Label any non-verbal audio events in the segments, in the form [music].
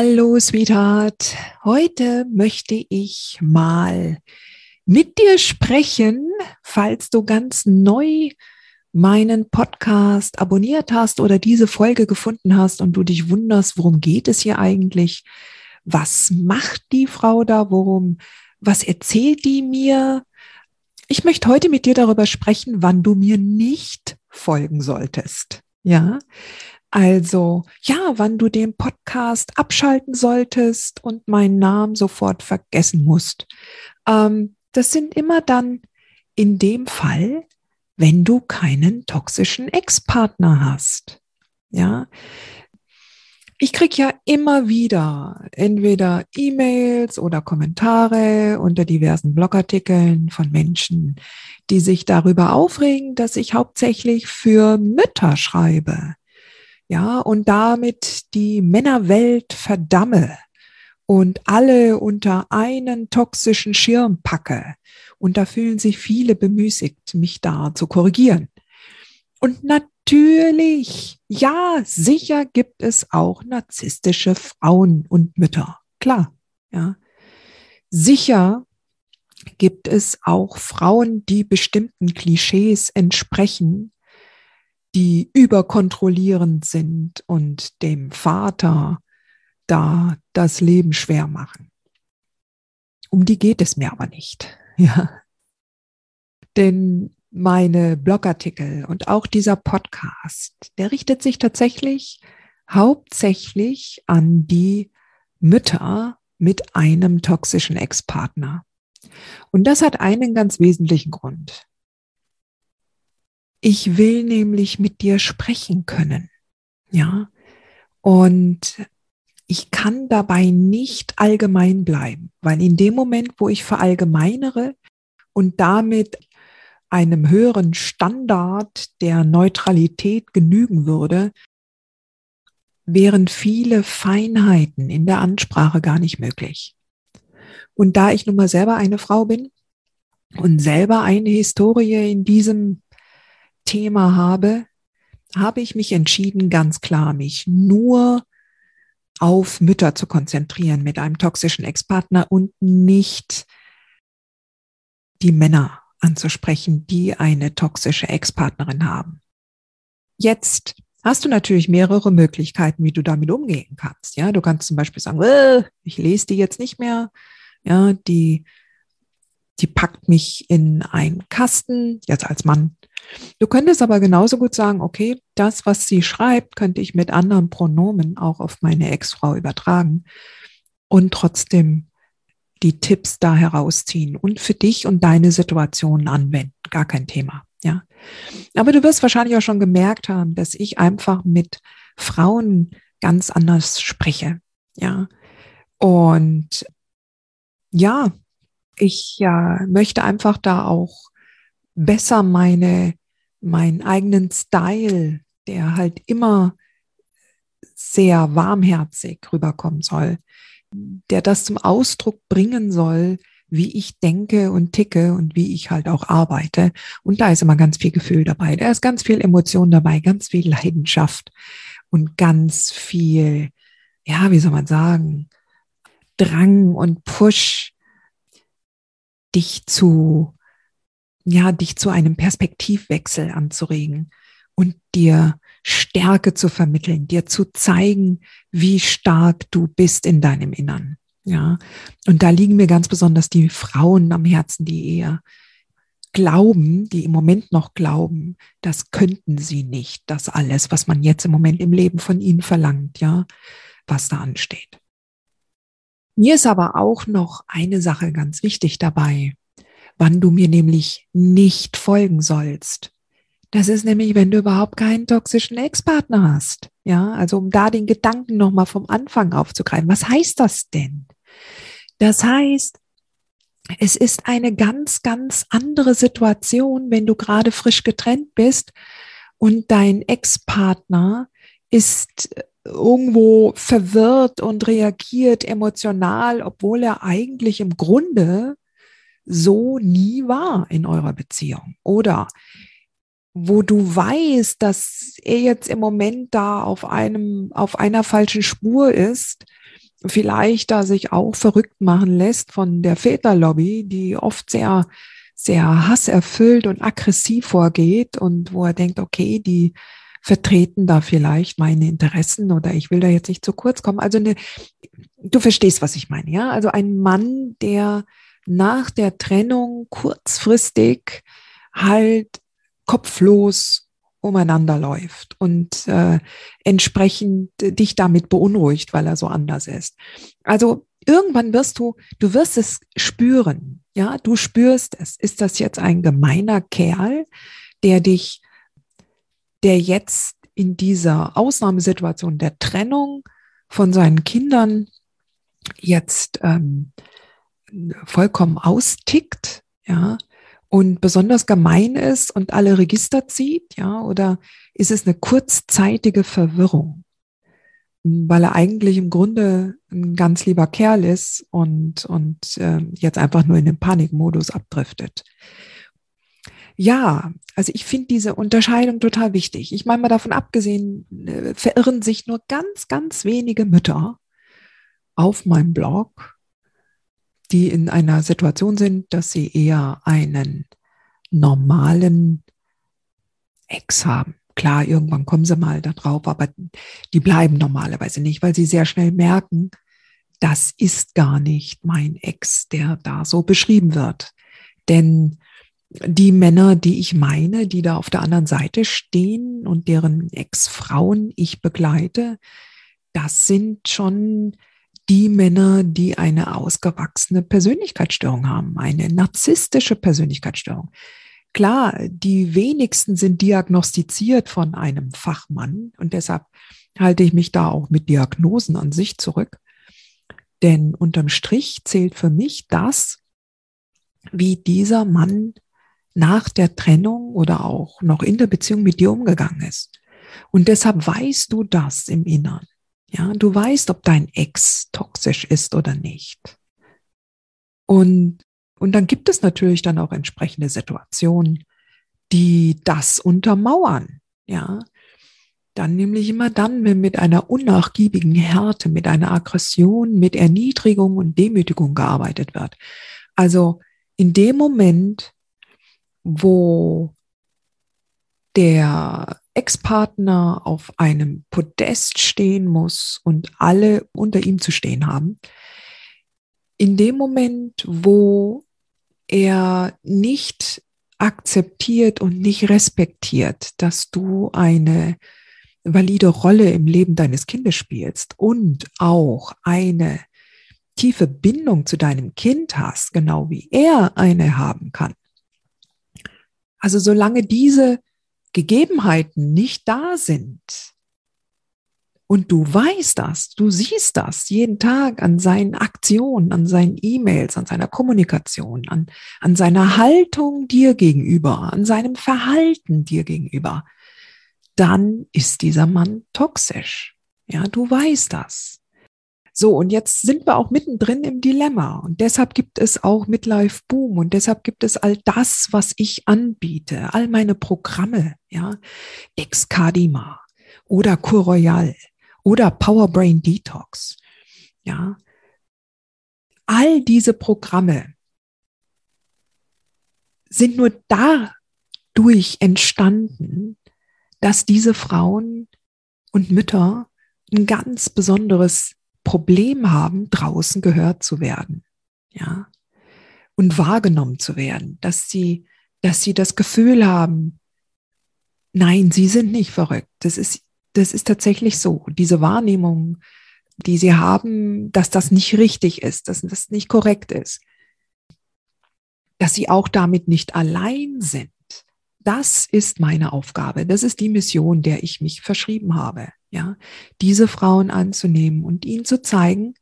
Hallo, Sweetheart. Heute möchte ich mal mit dir sprechen, falls du ganz neu meinen Podcast abonniert hast oder diese Folge gefunden hast und du dich wunderst, worum geht es hier eigentlich? Was macht die Frau da? Worum? Was erzählt die mir? Ich möchte heute mit dir darüber sprechen, wann du mir nicht folgen solltest. Ja, also, ja, wann du den Podcast abschalten solltest und meinen Namen sofort vergessen musst. Ähm, das sind immer dann in dem Fall, wenn du keinen toxischen Ex-Partner hast. Ja. Ich krieg ja immer wieder entweder E-Mails oder Kommentare unter diversen Blogartikeln von Menschen, die sich darüber aufregen, dass ich hauptsächlich für Mütter schreibe ja, und damit die Männerwelt verdamme und alle unter einen toxischen Schirm packe. Und da fühlen sich viele bemüßigt, mich da zu korrigieren. Und natürlich, ja, sicher gibt es auch narzisstische Frauen und Mütter. Klar, ja. Sicher gibt es auch Frauen, die bestimmten Klischees entsprechen, die überkontrollierend sind und dem Vater da das Leben schwer machen. Um die geht es mir aber nicht. [laughs] Ja. Denn meine Blogartikel und auch dieser Podcast, der richtet sich tatsächlich hauptsächlich an die Mütter mit einem toxischen Ex-Partner. Und das hat einen ganz wesentlichen Grund. Ich will nämlich mit dir sprechen können. Ja. Und ich kann dabei nicht allgemein bleiben, weil in dem Moment, wo ich verallgemeinere und damit einem höheren Standard der Neutralität genügen würde, wären viele Feinheiten in der Ansprache gar nicht möglich. Und da ich nun mal selber eine Frau bin und selber eine Historie in diesem Thema habe, habe ich mich entschieden, ganz klar mich nur auf Mütter zu konzentrieren mit einem toxischen Ex-Partner und nicht die Männer anzusprechen, die eine toxische Ex-Partnerin haben. Jetzt hast du natürlich mehrere Möglichkeiten, wie du damit umgehen kannst. Ja, du kannst zum Beispiel sagen, äh, ich lese die jetzt nicht mehr. Ja, die, die packt mich in einen Kasten, jetzt als Mann Du könntest aber genauso gut sagen, okay, das, was sie schreibt, könnte ich mit anderen Pronomen auch auf meine Ex-Frau übertragen und trotzdem die Tipps da herausziehen und für dich und deine Situation anwenden. Gar kein Thema. Ja. Aber du wirst wahrscheinlich auch schon gemerkt haben, dass ich einfach mit Frauen ganz anders spreche. Ja. Und ja, ich ja, möchte einfach da auch besser meine, meinen eigenen Style, der halt immer sehr warmherzig rüberkommen soll, der das zum Ausdruck bringen soll, wie ich denke und ticke und wie ich halt auch arbeite. Und da ist immer ganz viel Gefühl dabei. Da ist ganz viel Emotion dabei, ganz viel Leidenschaft und ganz viel, ja, wie soll man sagen, Drang und Push, dich zu ja, dich zu einem Perspektivwechsel anzuregen und dir Stärke zu vermitteln, dir zu zeigen, wie stark du bist in deinem Innern. Ja, und da liegen mir ganz besonders die Frauen am Herzen, die eher glauben, die im Moment noch glauben, das könnten sie nicht, das alles, was man jetzt im Moment im Leben von ihnen verlangt, ja, was da ansteht. Mir ist aber auch noch eine Sache ganz wichtig dabei, wann du mir nämlich nicht folgen sollst. Das ist nämlich, wenn du überhaupt keinen toxischen Ex-Partner hast. Ja, also um da den Gedanken nochmal vom Anfang aufzugreifen. Was heißt das denn? Das heißt, es ist eine ganz, ganz andere Situation, wenn du gerade frisch getrennt bist und dein Ex-Partner ist irgendwo verwirrt und reagiert emotional, obwohl er eigentlich im Grunde so nie war in eurer Beziehung. Oder wo du weißt, dass er jetzt im Moment da auf einem, auf einer falschen Spur ist, vielleicht da sich auch verrückt machen lässt von der Väterlobby, die oft sehr, sehr hasserfüllt und aggressiv vorgeht und wo er denkt, okay, die vertreten da vielleicht meine Interessen oder ich will da jetzt nicht zu kurz kommen. Also eine, du verstehst, was ich meine, ja? Also ein Mann, der nach der Trennung kurzfristig halt kopflos umeinander läuft und äh, entsprechend dich damit beunruhigt, weil er so anders ist. Also irgendwann wirst du, du wirst es spüren, ja, du spürst es. Ist das jetzt ein gemeiner Kerl, der dich, der jetzt in dieser Ausnahmesituation der Trennung von seinen Kindern jetzt ähm, vollkommen austickt, ja, und besonders gemein ist und alle Register zieht, ja, oder ist es eine kurzzeitige Verwirrung, weil er eigentlich im Grunde ein ganz lieber Kerl ist und, und äh, jetzt einfach nur in den Panikmodus abdriftet. Ja, also ich finde diese Unterscheidung total wichtig. Ich meine mal davon abgesehen, äh, verirren sich nur ganz, ganz wenige Mütter auf meinem Blog die in einer Situation sind, dass sie eher einen normalen Ex haben. Klar, irgendwann kommen sie mal da drauf, aber die bleiben normalerweise nicht, weil sie sehr schnell merken, das ist gar nicht mein Ex, der da so beschrieben wird. Denn die Männer, die ich meine, die da auf der anderen Seite stehen und deren Ex-Frauen ich begleite, das sind schon die Männer, die eine ausgewachsene Persönlichkeitsstörung haben, eine narzisstische Persönlichkeitsstörung. Klar, die wenigsten sind diagnostiziert von einem Fachmann und deshalb halte ich mich da auch mit Diagnosen an sich zurück. Denn unterm Strich zählt für mich das, wie dieser Mann nach der Trennung oder auch noch in der Beziehung mit dir umgegangen ist. Und deshalb weißt du das im Innern. Ja, du weißt, ob dein Ex toxisch ist oder nicht. Und, und dann gibt es natürlich dann auch entsprechende Situationen, die das untermauern. Ja, dann nämlich immer dann, wenn mit einer unnachgiebigen Härte, mit einer Aggression, mit Erniedrigung und Demütigung gearbeitet wird. Also in dem Moment, wo der Ex-Partner auf einem Podest stehen muss und alle unter ihm zu stehen haben, in dem Moment, wo er nicht akzeptiert und nicht respektiert, dass du eine valide Rolle im Leben deines Kindes spielst und auch eine tiefe Bindung zu deinem Kind hast, genau wie er eine haben kann. Also solange diese Gegebenheiten nicht da sind und du weißt das, du siehst das jeden Tag an seinen Aktionen, an seinen E-Mails, an seiner Kommunikation, an, an seiner Haltung dir gegenüber, an seinem Verhalten dir gegenüber, dann ist dieser Mann toxisch. Ja, du weißt das. So, und jetzt sind wir auch mittendrin im Dilemma. Und deshalb gibt es auch Midlife Boom und deshalb gibt es all das, was ich anbiete, all meine Programme, ja, Excadima oder Cur Royal oder Power Brain Detox, ja. All diese Programme sind nur dadurch entstanden, dass diese Frauen und Mütter ein ganz besonderes Problem haben, draußen gehört zu werden, ja, und wahrgenommen zu werden, dass sie dass sie das Gefühl haben, nein, sie sind nicht verrückt. Das ist, das ist tatsächlich so. Diese Wahrnehmung, die sie haben, dass das nicht richtig ist, dass das nicht korrekt ist, dass sie auch damit nicht allein sind. Das ist meine Aufgabe. Das ist die Mission, der ich mich verschrieben habe. Ja, diese Frauen anzunehmen und ihnen zu zeigen,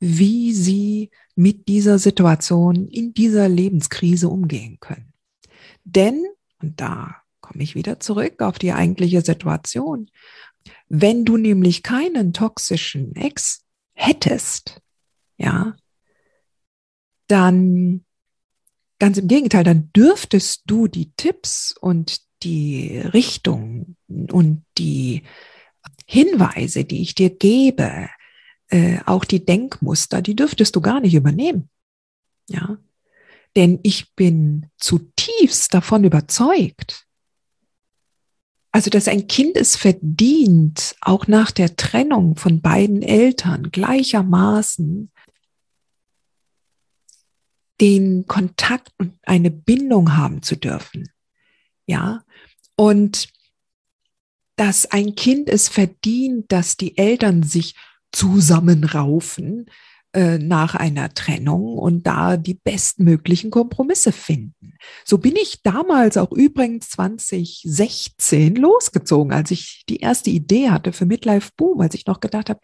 wie sie mit dieser Situation in dieser Lebenskrise umgehen können. Denn, und da komme ich wieder zurück auf die eigentliche Situation, wenn du nämlich keinen toxischen Ex hättest, ja, dann ganz im Gegenteil, dann dürftest du die Tipps und die Richtung und die Hinweise, die ich dir gebe, äh, auch die Denkmuster, die dürftest du gar nicht übernehmen. Ja, denn ich bin zutiefst davon überzeugt, also dass ein Kind es verdient, auch nach der Trennung von beiden Eltern gleichermaßen den Kontakt und eine Bindung haben zu dürfen. Ja, und dass ein Kind es verdient, dass die Eltern sich zusammenraufen äh, nach einer Trennung und da die bestmöglichen Kompromisse finden. So bin ich damals auch übrigens 2016 losgezogen, als ich die erste Idee hatte für Midlife Boom, als ich noch gedacht habe,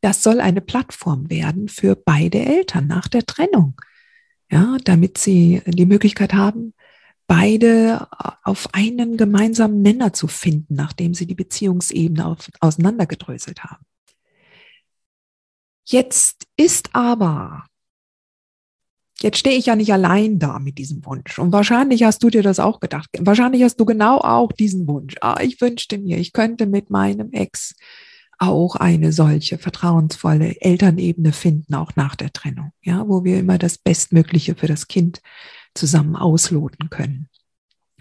das soll eine Plattform werden für beide Eltern nach der Trennung. Ja, damit sie die Möglichkeit haben, beide auf einen gemeinsamen Nenner zu finden, nachdem sie die Beziehungsebene auf, auseinandergedröselt haben. Jetzt ist aber, jetzt stehe ich ja nicht allein da mit diesem Wunsch. Und wahrscheinlich hast du dir das auch gedacht. Wahrscheinlich hast du genau auch diesen Wunsch. Ah, ich wünschte mir, ich könnte mit meinem Ex auch eine solche vertrauensvolle Elternebene finden, auch nach der Trennung, ja, wo wir immer das Bestmögliche für das Kind zusammen ausloten können,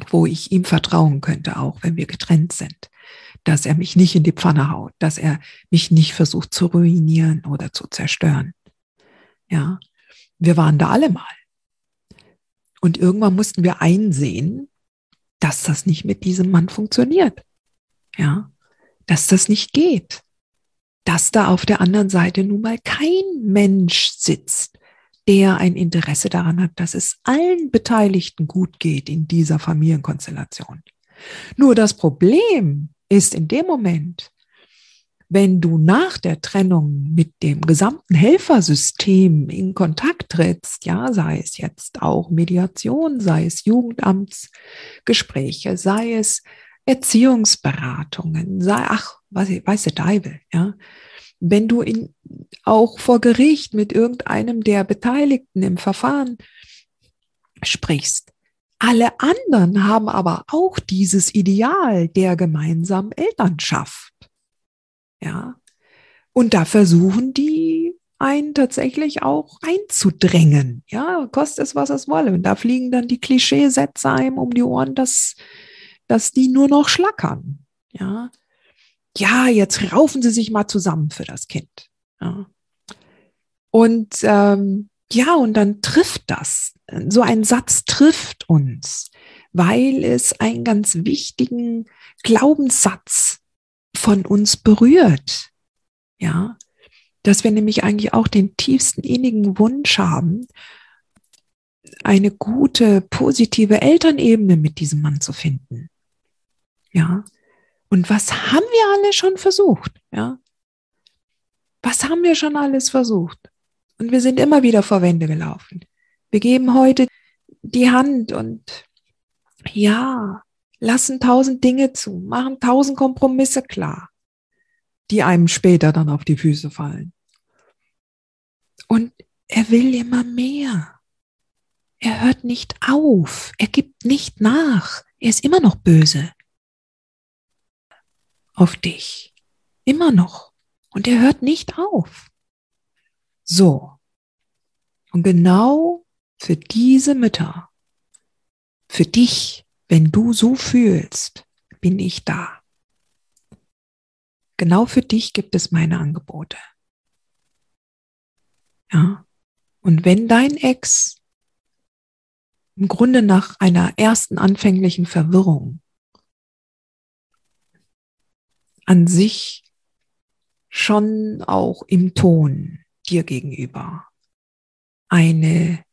wo ich ihm vertrauen könnte, auch wenn wir getrennt sind dass er mich nicht in die Pfanne haut, dass er mich nicht versucht zu ruinieren oder zu zerstören. Ja, wir waren da alle mal. Und irgendwann mussten wir einsehen, dass das nicht mit diesem Mann funktioniert. Ja, dass das nicht geht. Dass da auf der anderen Seite nun mal kein Mensch sitzt, der ein Interesse daran hat, dass es allen Beteiligten gut geht in dieser Familienkonstellation. Nur das Problem ist in dem Moment, wenn du nach der Trennung mit dem gesamten Helfersystem in Kontakt trittst, ja, sei es jetzt auch Mediation, sei es Jugendamtsgespräche, sei es Erziehungsberatungen, sei, ach, was, weiß der Teufel, ja. Wenn du in, auch vor Gericht mit irgendeinem der Beteiligten im Verfahren sprichst, alle anderen haben aber auch dieses Ideal der gemeinsamen Elternschaft. Ja. Und da versuchen die einen tatsächlich auch einzudrängen. Ja, kostet es, was es wolle. Und da fliegen dann die Klischeesätze einem um die Ohren, dass, dass die nur noch schlackern. Ja. Ja, jetzt raufen sie sich mal zusammen für das Kind. Ja. Und ähm, ja, und dann trifft das. So ein Satz trifft uns, weil es einen ganz wichtigen Glaubenssatz von uns berührt. Ja, dass wir nämlich eigentlich auch den tiefsten innigen Wunsch haben, eine gute, positive Elternebene mit diesem Mann zu finden. Ja. Und was haben wir alle schon versucht? Ja. Was haben wir schon alles versucht? Und wir sind immer wieder vor Wände gelaufen. Wir geben heute die Hand und ja, lassen tausend Dinge zu, machen tausend Kompromisse klar, die einem später dann auf die Füße fallen. Und er will immer mehr. Er hört nicht auf. Er gibt nicht nach. Er ist immer noch böse. Auf dich. Immer noch. Und er hört nicht auf. So. Und genau für diese Mütter, für dich, wenn du so fühlst, bin ich da. Genau für dich gibt es meine Angebote. Ja. Und wenn dein Ex im Grunde nach einer ersten anfänglichen Verwirrung an sich schon auch im Ton dir gegenüber eine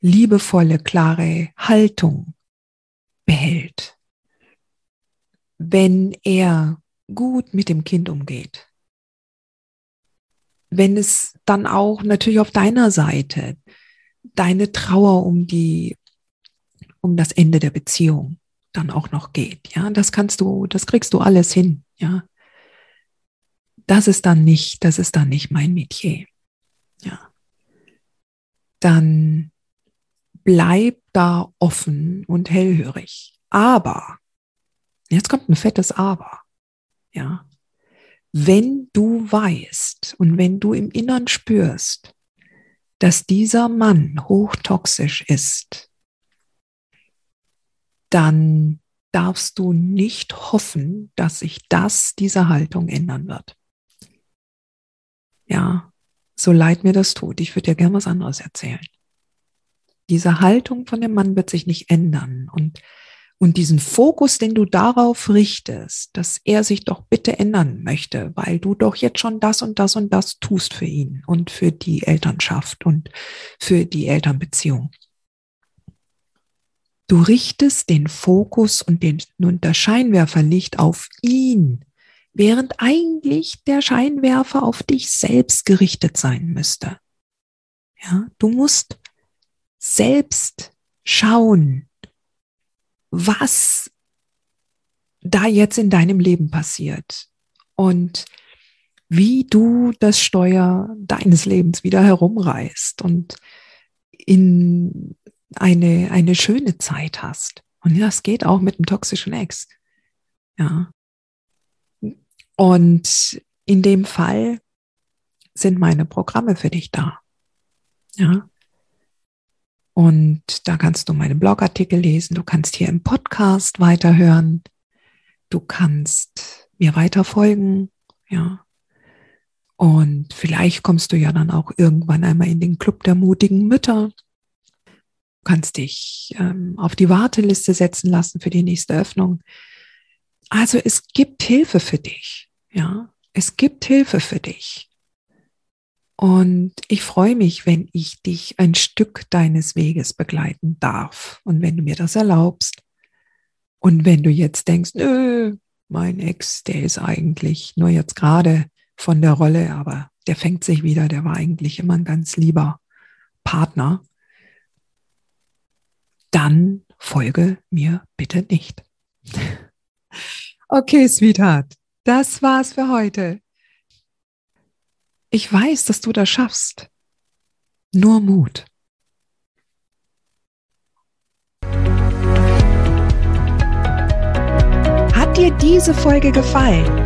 liebevolle, klare Haltung behält. Wenn er gut mit dem Kind umgeht. Wenn es dann auch natürlich auf deiner Seite deine Trauer um die, um das Ende der Beziehung dann auch noch geht. Ja, das kannst du, das kriegst du alles hin. Ja, das ist dann nicht, das ist dann nicht mein Metier. Ja, dann bleib da offen und hellhörig. Aber, jetzt kommt ein fettes Aber. Ja, wenn du weißt und wenn du im Innern spürst, dass dieser Mann hochtoxisch ist, dann darfst du nicht hoffen, dass sich das, diese Haltung ändern wird. Ja, so leid mir das tut. Ich würde dir gerne was anderes erzählen. Diese Haltung von dem Mann wird sich nicht ändern und und diesen Fokus, den du darauf richtest, dass er sich doch bitte ändern möchte, weil du doch jetzt schon das und das und das tust für ihn und für die Elternschaft und für die Elternbeziehung. Du richtest den Fokus und, den, und das Scheinwerferlicht auf ihn, während eigentlich der Scheinwerfer auf dich selbst gerichtet sein müsste. Ja, du musst selbst schauen, was da jetzt in deinem Leben passiert und wie du das Steuer deines Lebens wieder herumreißt und in eine, eine schöne Zeit hast. Und das geht auch mit einem toxischen Ex. Ja. Und in dem Fall sind meine Programme für dich da. Ja. Und da kannst du meine Blogartikel lesen, du kannst hier im Podcast weiterhören, du kannst mir weiter folgen, ja. Und vielleicht kommst du ja dann auch irgendwann einmal in den Club der mutigen Mütter. Du kannst dich ähm, auf die Warteliste setzen lassen für die nächste Öffnung. Also es gibt Hilfe für dich, ja. Es gibt Hilfe für dich. Und ich freue mich, wenn ich dich ein Stück deines Weges begleiten darf und wenn du mir das erlaubst. Und wenn du jetzt denkst, nö, mein Ex, der ist eigentlich nur jetzt gerade von der Rolle, aber der fängt sich wieder, der war eigentlich immer ein ganz lieber Partner, dann folge mir bitte nicht. [laughs] Okay, Sweetheart, das war's für heute. Ich weiß, dass du das schaffst. Nur Mut. Hat dir diese Folge gefallen?